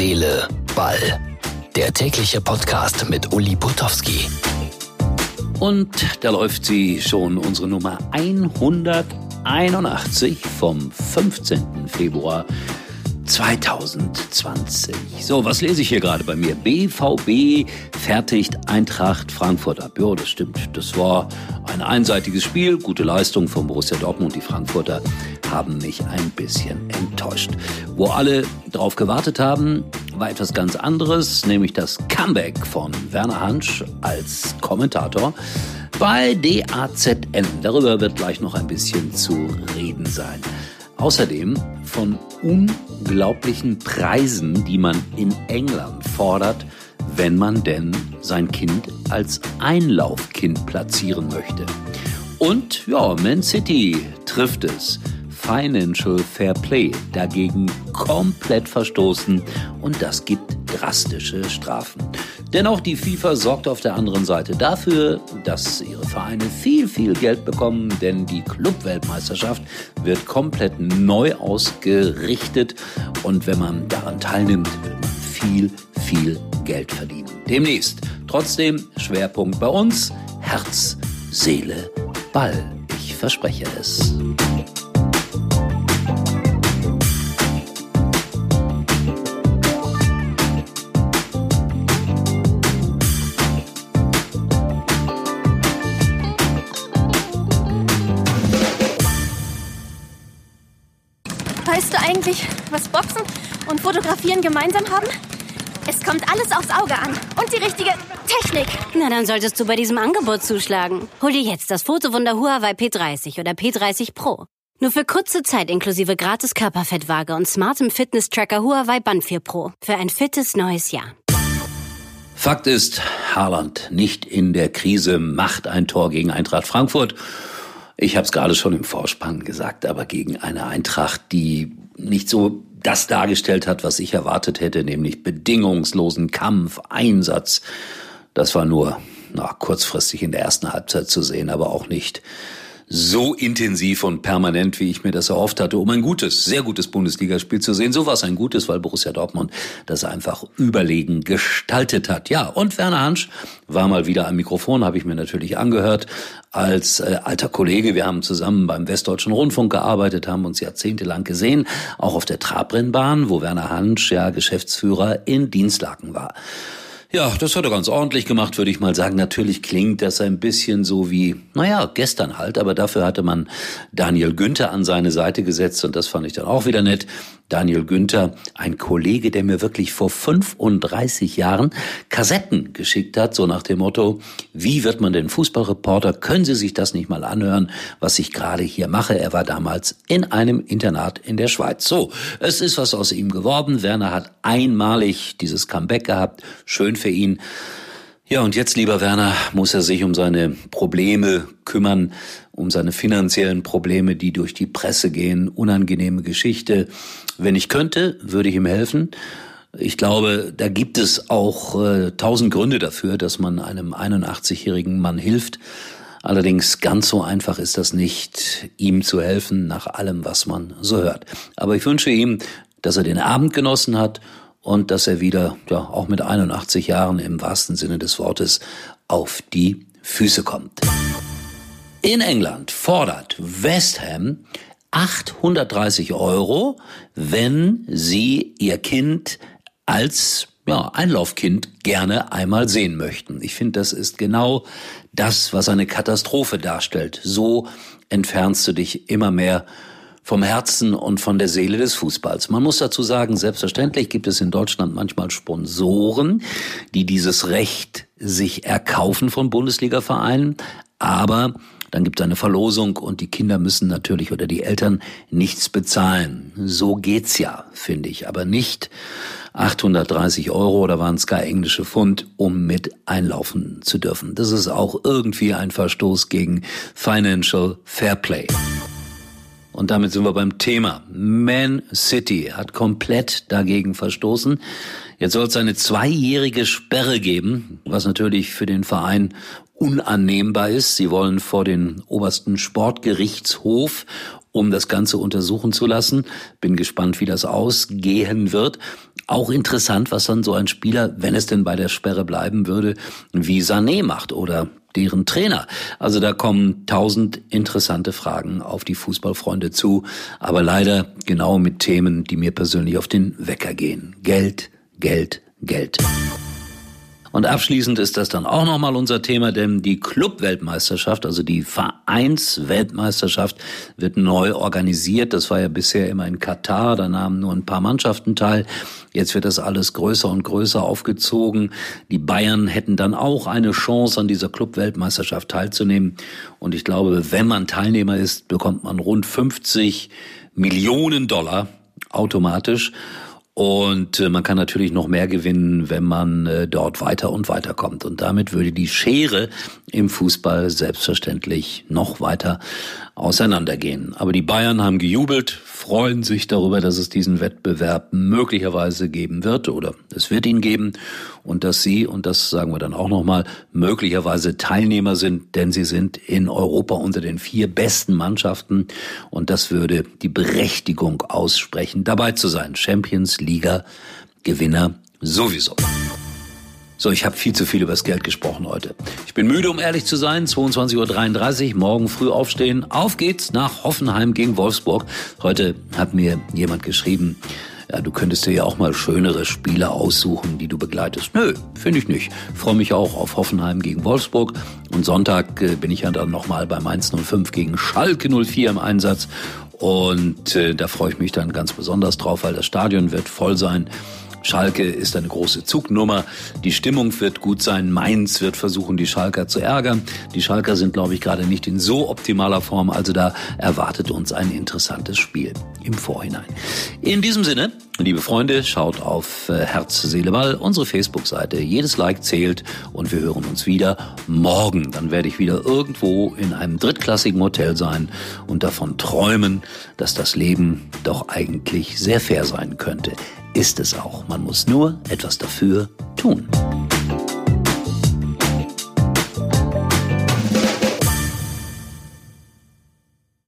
Seele, Ball. Der tägliche Podcast mit Uli Putowski. Und da läuft sie schon, unsere Nummer 181 vom 15. Februar 2020. So, was lese ich hier gerade bei mir? BVB fertigt Eintracht Frankfurt ab. Ja, das stimmt. Das war ein einseitiges Spiel. Gute Leistung von Borussia Dortmund. Die Frankfurter haben mich ein bisschen enttäuscht. Wo alle drauf gewartet haben, war etwas ganz anderes, nämlich das Comeback von Werner Hansch als Kommentator bei DAZN. Darüber wird gleich noch ein bisschen zu reden sein. Außerdem von unglaublichen Preisen, die man in England fordert, wenn man denn sein Kind als Einlaufkind platzieren möchte. Und ja, Man City trifft es. Financial Fair Play dagegen komplett verstoßen und das gibt drastische Strafen. Denn auch die FIFA sorgt auf der anderen Seite dafür, dass ihre Vereine viel, viel Geld bekommen, denn die Clubweltmeisterschaft wird komplett neu ausgerichtet und wenn man daran teilnimmt, wird man viel, viel Geld verdienen. Demnächst. Trotzdem Schwerpunkt bei uns Herz, Seele, Ball. Ich verspreche es. Weißt du eigentlich, was Boxen und Fotografieren gemeinsam haben? Es kommt alles aufs Auge an. Und die richtige Technik. Na, dann solltest du bei diesem Angebot zuschlagen. Hol dir jetzt das Fotowunder Huawei P30 oder P30 Pro. Nur für kurze Zeit inklusive gratis Körperfettwaage und smartem Fitness-Tracker Huawei Band 4 Pro. Für ein fittes neues Jahr. Fakt ist, Haaland nicht in der Krise macht ein Tor gegen Eintracht Frankfurt. Ich habe es gerade schon im Vorspann gesagt, aber gegen eine Eintracht, die nicht so das dargestellt hat, was ich erwartet hätte, nämlich bedingungslosen Kampf, Einsatz. Das war nur na, kurzfristig in der ersten Halbzeit zu sehen, aber auch nicht so intensiv und permanent, wie ich mir das erhofft hatte, um ein gutes, sehr gutes Bundesligaspiel zu sehen. So war es ein gutes, weil Borussia Dortmund das einfach überlegen gestaltet hat. Ja, und Werner Hansch war mal wieder am Mikrofon, habe ich mir natürlich angehört, als äh, alter Kollege. Wir haben zusammen beim Westdeutschen Rundfunk gearbeitet, haben uns jahrzehntelang gesehen, auch auf der Trabrennbahn, wo Werner Hansch ja Geschäftsführer in Dienstlaken war. Ja, das hat er ganz ordentlich gemacht, würde ich mal sagen. Natürlich klingt das ein bisschen so wie, naja, gestern halt, aber dafür hatte man Daniel Günther an seine Seite gesetzt und das fand ich dann auch wieder nett. Daniel Günther, ein Kollege, der mir wirklich vor 35 Jahren Kassetten geschickt hat, so nach dem Motto, wie wird man denn Fußballreporter? Können Sie sich das nicht mal anhören, was ich gerade hier mache? Er war damals in einem Internat in der Schweiz. So, es ist was aus ihm geworden. Werner hat einmalig dieses Comeback gehabt. Schön für ihn. Ja, und jetzt, lieber Werner, muss er sich um seine Probleme kümmern, um seine finanziellen Probleme, die durch die Presse gehen. Unangenehme Geschichte. Wenn ich könnte, würde ich ihm helfen. Ich glaube, da gibt es auch äh, tausend Gründe dafür, dass man einem 81-jährigen Mann hilft. Allerdings ganz so einfach ist das nicht, ihm zu helfen nach allem, was man so hört. Aber ich wünsche ihm, dass er den Abend genossen hat und dass er wieder, ja, auch mit 81 Jahren im wahrsten Sinne des Wortes auf die Füße kommt. In England fordert West Ham 830 Euro, wenn sie ihr Kind als ja, Einlaufkind gerne einmal sehen möchten. Ich finde, das ist genau das, was eine Katastrophe darstellt. So entfernst du dich immer mehr vom Herzen und von der Seele des Fußballs. Man muss dazu sagen, selbstverständlich gibt es in Deutschland manchmal Sponsoren, die dieses Recht sich erkaufen von Bundesliga-Vereinen, aber dann gibt es eine Verlosung und die Kinder müssen natürlich oder die Eltern nichts bezahlen. So geht's ja, finde ich, aber nicht 830 Euro oder waren es gar englische Pfund, um mit einlaufen zu dürfen. Das ist auch irgendwie ein Verstoß gegen Financial Fair Play. Und damit sind wir beim Thema. Man City hat komplett dagegen verstoßen. Jetzt soll es eine zweijährige Sperre geben, was natürlich für den Verein unannehmbar ist. Sie wollen vor den obersten Sportgerichtshof, um das Ganze untersuchen zu lassen. Bin gespannt, wie das ausgehen wird. Auch interessant, was dann so ein Spieler, wenn es denn bei der Sperre bleiben würde, wie Sané macht oder deren Trainer. Also da kommen tausend interessante Fragen auf die Fußballfreunde zu, aber leider genau mit Themen, die mir persönlich auf den Wecker gehen. Geld, Geld, Geld. Und abschließend ist das dann auch nochmal unser Thema, denn die Clubweltmeisterschaft, also die Vereinsweltmeisterschaft, wird neu organisiert. Das war ja bisher immer in Katar, da nahmen nur ein paar Mannschaften teil. Jetzt wird das alles größer und größer aufgezogen. Die Bayern hätten dann auch eine Chance, an dieser Clubweltmeisterschaft teilzunehmen. Und ich glaube, wenn man Teilnehmer ist, bekommt man rund 50 Millionen Dollar automatisch. Und äh, man kann natürlich noch mehr gewinnen, wenn man äh, dort weiter und weiter kommt. Und damit würde die Schere im Fußball selbstverständlich noch weiter auseinandergehen. Aber die Bayern haben gejubelt, freuen sich darüber, dass es diesen Wettbewerb möglicherweise geben wird oder es wird ihn geben und dass sie, und das sagen wir dann auch nochmal, möglicherweise Teilnehmer sind, denn sie sind in Europa unter den vier besten Mannschaften und das würde die Berechtigung aussprechen, dabei zu sein. Champions Liga Gewinner sowieso. So, ich habe viel zu viel über das Geld gesprochen heute. Ich bin müde, um ehrlich zu sein. 22.33 Uhr, morgen früh aufstehen. Auf geht's nach Hoffenheim gegen Wolfsburg. Heute hat mir jemand geschrieben, ja, du könntest dir ja auch mal schönere Spiele aussuchen, die du begleitest. Nö, finde ich nicht. Freue mich auch auf Hoffenheim gegen Wolfsburg. Und Sonntag äh, bin ich ja dann nochmal bei Mainz 05 gegen Schalke 04 im Einsatz. Und äh, da freue ich mich dann ganz besonders drauf, weil das Stadion wird voll sein. Schalke ist eine große Zugnummer. Die Stimmung wird gut sein. Mainz wird versuchen, die Schalker zu ärgern. Die Schalker sind, glaube ich, gerade nicht in so optimaler Form. Also da erwartet uns ein interessantes Spiel im Vorhinein. In diesem Sinne, liebe Freunde, schaut auf äh, Herz, Seele, Ball, unsere Facebook-Seite. Jedes Like zählt und wir hören uns wieder morgen. Dann werde ich wieder irgendwo in einem drittklassigen Hotel sein und davon träumen, dass das Leben doch eigentlich sehr fair sein könnte ist es auch. Man muss nur etwas dafür tun.